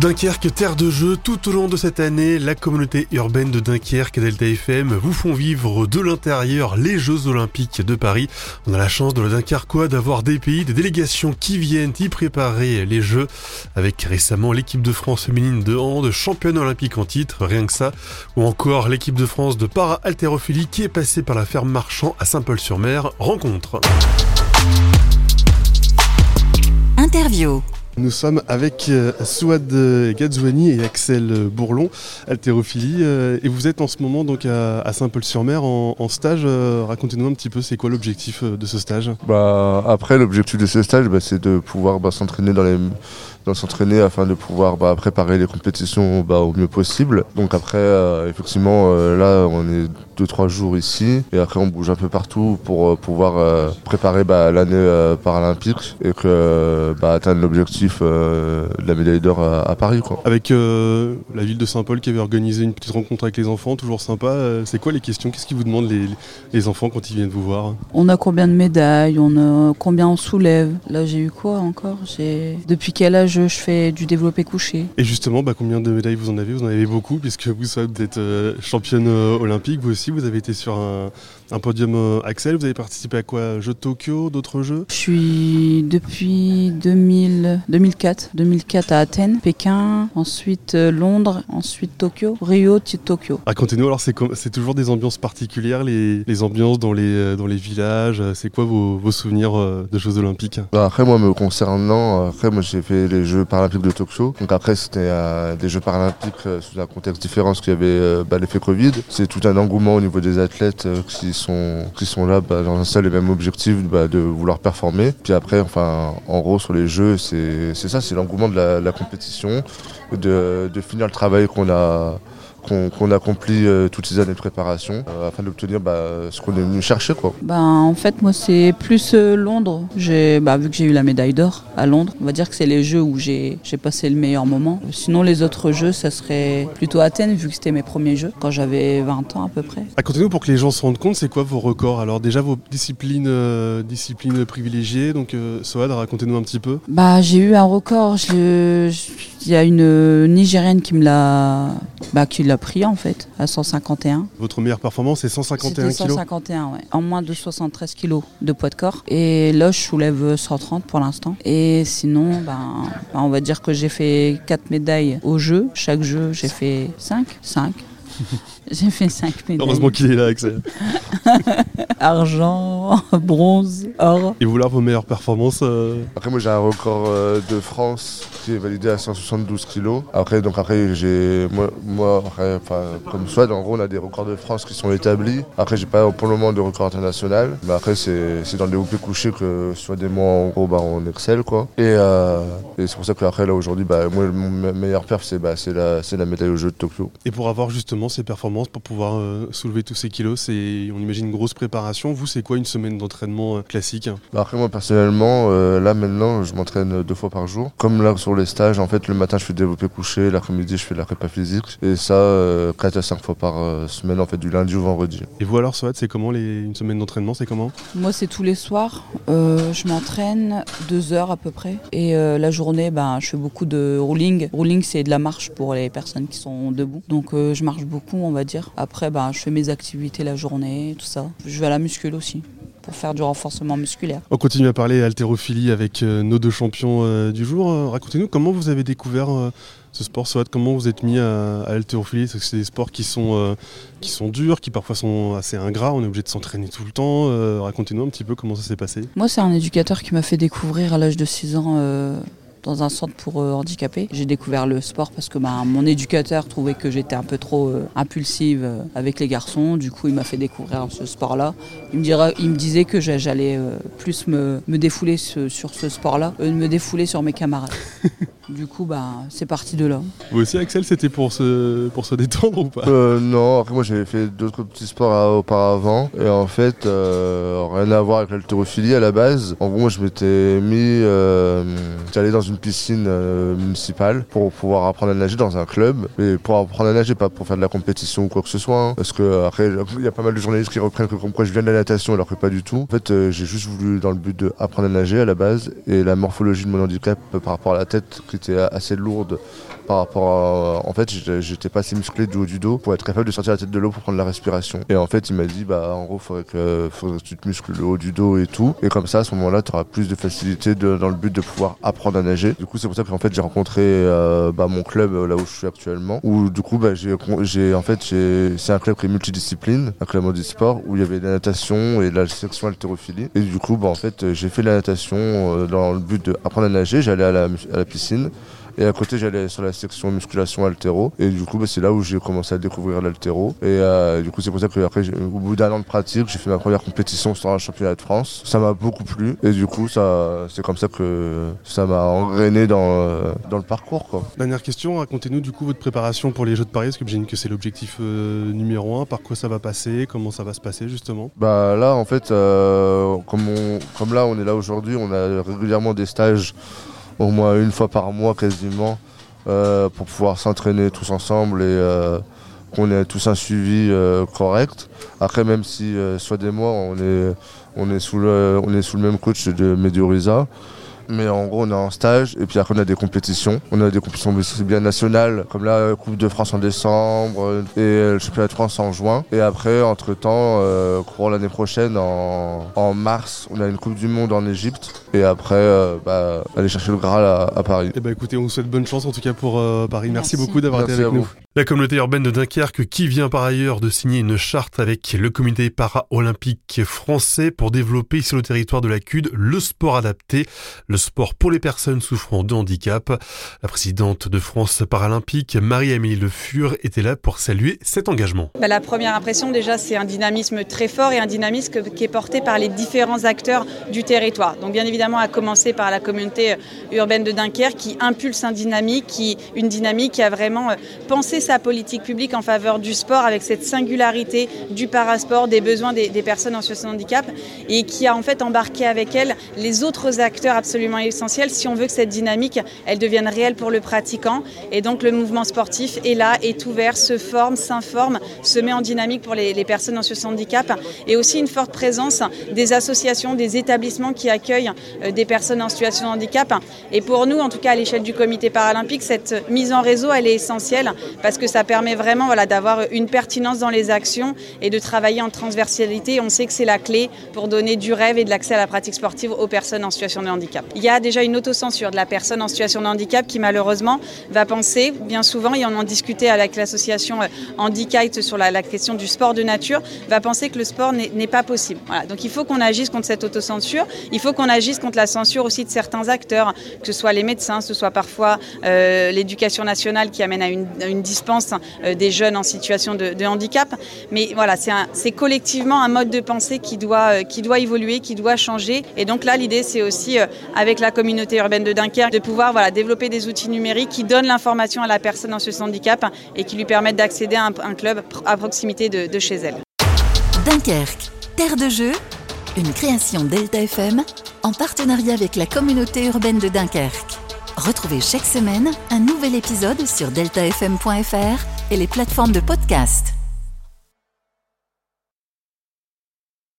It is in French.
Dunkerque, terre de jeu, tout au long de cette année, la communauté urbaine de Dunkerque et Delta FM vous font vivre de l'intérieur les Jeux Olympiques de Paris. On a la chance dans le Dunkerquois d'avoir des pays, des délégations qui viennent y préparer les Jeux, avec récemment l'équipe de France féminine de hand, championne olympique en titre, rien que ça, ou encore l'équipe de France de para-haltérophilie qui est passée par la ferme Marchand à Saint-Paul-sur-Mer. Rencontre. Interview. Nous sommes avec euh, Souad Gadzouani et Axel Bourlon, haltérophilie, euh, et vous êtes en ce moment donc à, Saint-Paul-sur-Mer en, stage. Euh, racontez-nous un petit peu, c'est quoi l'objectif de ce stage? Bah, Après, l'objectif de ce stage, bah, c'est de pouvoir bah, s'entraîner dans les s'entraîner afin de pouvoir bah, préparer les compétitions au mieux possible. Donc après, effectivement, là, on est deux trois jours ici et après on bouge un peu partout pour euh, pouvoir euh, préparer l'année euh, paralympique et que atteindre l'objectif de la médaille d'or à, Paris. Quoi. Avec la ville de Saint-Paul qui avait organisé une petite rencontre avec les enfants, toujours sympa. c'est quoi les questions? Qu'est-ce qu'ils vous demandent les, les, enfants quand ils viennent vous voir? On a combien de médailles? On a combien on soulève? Là j'ai eu quoi encore? J'ai depuis quel âge je fais du développé couché? Et justement, bah, combien de médailles vous en avez? Vous en avez beaucoup puisque vous, vous êtes championne olympique vous aussi vous avez été sur un, un podium euh, Axel. Vous avez participé à quoi? Jeux de Tokyo, d'autres jeux? Je suis depuis 2000, 2004. 2004 à Athènes, Pékin, ensuite euh, Londres, ensuite Tokyo, Rio, Tokyo. Racontez-nous alors, c'est toujours des ambiances particulières, les, les, ambiances dans les, euh, dans les villages. C'est quoi vos, vos, souvenirs de Jeux Olympiques? Bah, Après, moi, me concernant, après, moi j'ai fait les Jeux Paralympiques de Tokyo. Donc après, c'était des Jeux Paralympiques sous un contexte différent, parce qu'il y avait bah, l'effet Covid. C'est tout un engouement au niveau des athlètes qui sont qui sont là bah, dans un seul et même objectif bah, de vouloir performer. Puis après, enfin, en gros, sur les jeux, c'est ça, c'est l'engouement de la, compétition, de finir le travail qu'on a qu'on accomplit euh, toutes ces années de préparation euh, afin d'obtenir bah, ce qu'on est venu chercher. Quoi. Bah, en fait, moi, c'est plus euh, Londres. Bah, vu que j'ai eu la médaille d'or à Londres, on va dire que c'est les jeux où j'ai passé le meilleur moment. Sinon, les autres jeux, ça serait plutôt Athènes, vu que c'était mes premiers jeux, quand j'avais 20 ans à peu près. Racontez-nous pour que les gens se rendent compte, c'est quoi vos records? Alors, déjà, vos disciplines, disciplines privilégiées. Donc, Soad, racontez-nous un petit peu. Bah, j'ai eu un record. Il y a une Nigérienne qui me l'a bah, pris en fait, à 151. Votre meilleure performance c'est 151 kg 151, ouais. En moins de 73 kg de poids de corps. Et là, je soulève 130 pour l'instant. Et sinon, ben, ben, on va dire que j'ai fait 4 médailles au jeu. Chaque jeu, j'ai fait 5. 5. J'ai fait 5 médailles. Heureusement qu'il est là, Axel. Argent, bronze, or. Et là, vos meilleures performances euh Après, moi, j'ai un record euh, de France qui est validé à 172 kg. Après, donc, après, j'ai. Moi, moi comme soit, en gros, on a des records de France qui sont établis. Après, j'ai pas pour le moment de record international. Mais après, c'est dans les hauts couchés que, soit des mois, en gros, bah, on excelle, quoi. Et, euh, et c'est pour ça que, après, là, aujourd'hui, bah, moi, mon meilleur perf, c'est bah, la, la médaille au jeu de Tokyo. Et pour avoir justement ces performances, pour pouvoir euh, soulever tous ces kilos C'est, on imagine, une grosse préparation. Vous, c'est quoi une semaine d'entraînement euh, classique? Bah, Après, moi, personnellement, euh, là, maintenant, je m'entraîne deux fois par jour. Comme là, sur les stages, en fait, le matin, je fais développer coucher, l'après-midi, je fais de la prépa physique. Et ça, 4 à 5 fois par semaine, en fait, du lundi au vendredi. Et vous, alors, Swat, c'est comment les... une semaine d'entraînement C'est comment? Moi, c'est tous les soirs. je m'entraîne deux heures à peu près. Et la journée, ben, je fais beaucoup de rolling. Rolling, c'est de la marche pour les personnes qui sont debout. Donc, je marche beaucoup, on va dire. Après, ben, je fais mes activités la journée, tout ça. Je vais à la muscule aussi pour faire du renforcement musculaire. On continue à parler haltérophilie avec euh, nos deux champions euh, du jour. Euh, racontez-nous comment vous avez découvert ce sport, Soit comment vous êtes mis à, à haltérophilie? C'est des sports qui sont, qui sont durs, qui parfois sont assez ingrats, on est obligé de s'entraîner tout le temps. Racontez-nous un petit peu comment ça s'est passé. Moi, c'est un éducateur qui m'a fait découvrir à l'âge de 6 ans dans un centre pour euh, handicapés. J'ai découvert le sport parce que bah, mon éducateur trouvait que j'étais un peu trop euh, impulsive euh, avec les garçons. Du coup, il m'a fait découvrir ce sport-là. Il, me il me disait que j'allais plus me, défouler sur ce sport-là, me défouler sur mes camarades. Du coup, bah, c'est parti de là. Vous aussi, Axel, c'était pour se, pour se détendre ou pas? Euh, Non, après moi j'avais fait d'autres petits sports auparavant. Et en fait, euh, rien à voir avec l'haltérophilie à la base. En gros, moi je m'étais mis. Euh, J'allais dans une piscine euh, municipale pour pouvoir apprendre à nager dans un club. Mais pour apprendre à nager, pas pour faire de la compétition ou quoi que ce soit. Hein. parce que après, il y a pas mal de journalistes qui reprennent que comme quoi je viens de la natation alors que pas du tout. En fait, j'ai juste voulu dans le but d'apprendre à nager à la base. Et la morphologie de mon handicap par rapport à la tête était assez lourde par rapport à. En fait, j'étais pas assez musclé du haut du dos pour être capable de sortir la tête de l'eau pour prendre la respiration. Et en fait, il m'a dit, bah, en gros, faudrait que, faudrait que tu te muscles le haut du dos et tout. Et comme ça, à ce moment-là, tu auras plus de facilité dans le but de pouvoir apprendre à nager. Du coup, c'est pour ça qu'en fait, j'ai rencontré euh, bah, mon club euh, là où je suis actuellement. Où du coup, bah, j'ai, en fait, c'est un club qui est multidiscipline, un club sport où il y avait la natation et la section haltérophilie. Et du coup, bah, en fait, j'ai fait la natation euh, dans le but d'apprendre à nager. J'allais à la, à la piscine. Et à côté, j'allais sur la section musculation altéro. Et du coup, bah, c'est là où j'ai commencé à découvrir l'altéro. Et euh, du coup, c'est pour ça qu'après, au bout d'un an de pratique, j'ai fait ma première compétition sur un championnat de France. Ça m'a beaucoup plu. Et du coup, ça, c'est comme ça que ça m'a engrainé dans, euh, dans le parcours. Quoi. Dernière question, racontez-nous du coup votre préparation pour les Jeux de Paris, parce que j'imagine que c'est l'objectif euh, numéro un? Par quoi ça va passer? Comment ça va se passer justement? Bah là, en fait, comme, on, comme là, on est là aujourd'hui, on a régulièrement des stages au moins une fois par mois quasiment euh, pour pouvoir s'entraîner tous ensemble et euh, qu'on ait tous un suivi euh, correct. Après, même si soit des mois, on est, on, est sous le, on est sous le même coach de Medioriza. Mais en gros, on est en stage et puis après, on a des compétitions. On a des compétitions bien nationales, comme la Coupe de France en décembre et le Championnat de France en juin. Et après, entre-temps, euh, courant l'année prochaine, en, mars, on a une Coupe du Monde en Égypte. Et après, euh, bah, aller chercher le Graal à, Paris. Et eh bah ben, écoutez, on vous souhaite bonne chance en tout cas pour euh, Paris. Merci, beaucoup d'avoir été avec nous. La communauté urbaine de Dunkerque qui vient par ailleurs de signer une charte avec le comité para-olympique français pour développer sur le territoire de la CUD le sport adapté, le sport pour les personnes souffrant de handicap. La présidente de France Paralympique, Marie-Amélie Le Fur, était là pour saluer cet engagement. Bah, la première impression déjà c'est un dynamisme très fort et un dynamisme qui est porté par les différents acteurs du territoire. Donc bien évidemment à commencer par la communauté urbaine de Dunkerque qui impulse un dynamique, une dynamique qui a vraiment euh, pensé sa politique publique en faveur du sport avec cette singularité du parasport, des besoins des, personnes en situation de handicap et qui a en fait embarqué avec elle les autres acteurs absolument essentiels si on veut que cette dynamique elle devienne réelle pour le pratiquant. Et donc le mouvement sportif est là, est ouvert, se forme, s'informe, se met en dynamique pour les, les personnes en situation de handicap et aussi une forte présence des associations, des établissements qui accueillent euh, des personnes en situation de handicap. Et pour nous, en tout cas à l'échelle du comité paralympique, cette mise en réseau elle est essentielle parce parce que ça permet vraiment voilà, d'avoir une pertinence dans les actions et de travailler en transversalité. On sait que c'est la clé pour donner du rêve et de l'accès à la pratique sportive aux personnes en situation de handicap. Il y a déjà une autocensure de la personne en situation de handicap qui malheureusement va penser, bien souvent, et on en discutait avec l'association euh, Handicap sur la, question du sport de nature, va penser que le sport n'est pas possible. Voilà. Donc il faut qu'on agisse contre cette autocensure, il faut qu'on agisse contre la censure aussi de certains acteurs, que ce soit les médecins, que ce soit parfois euh, l'éducation nationale qui amène à une, à une pense, euh, des jeunes en situation de, handicap. Mais voilà, c'est collectivement un mode de pensée qui doit, euh, qui doit évoluer, qui doit changer. Et donc là, l'idée, c'est aussi, euh, avec la communauté urbaine de Dunkerque, de pouvoir voilà, développer des outils numériques qui donnent l'information à la personne en de handicap et qui lui permettent d'accéder à un, club à proximité de, de chez elle. Dunkerque, terre de jeu, une création Delta FM en partenariat avec la communauté urbaine de Dunkerque. Retrouvez chaque semaine un nouvel épisode sur deltafm.fr et les plateformes de podcast.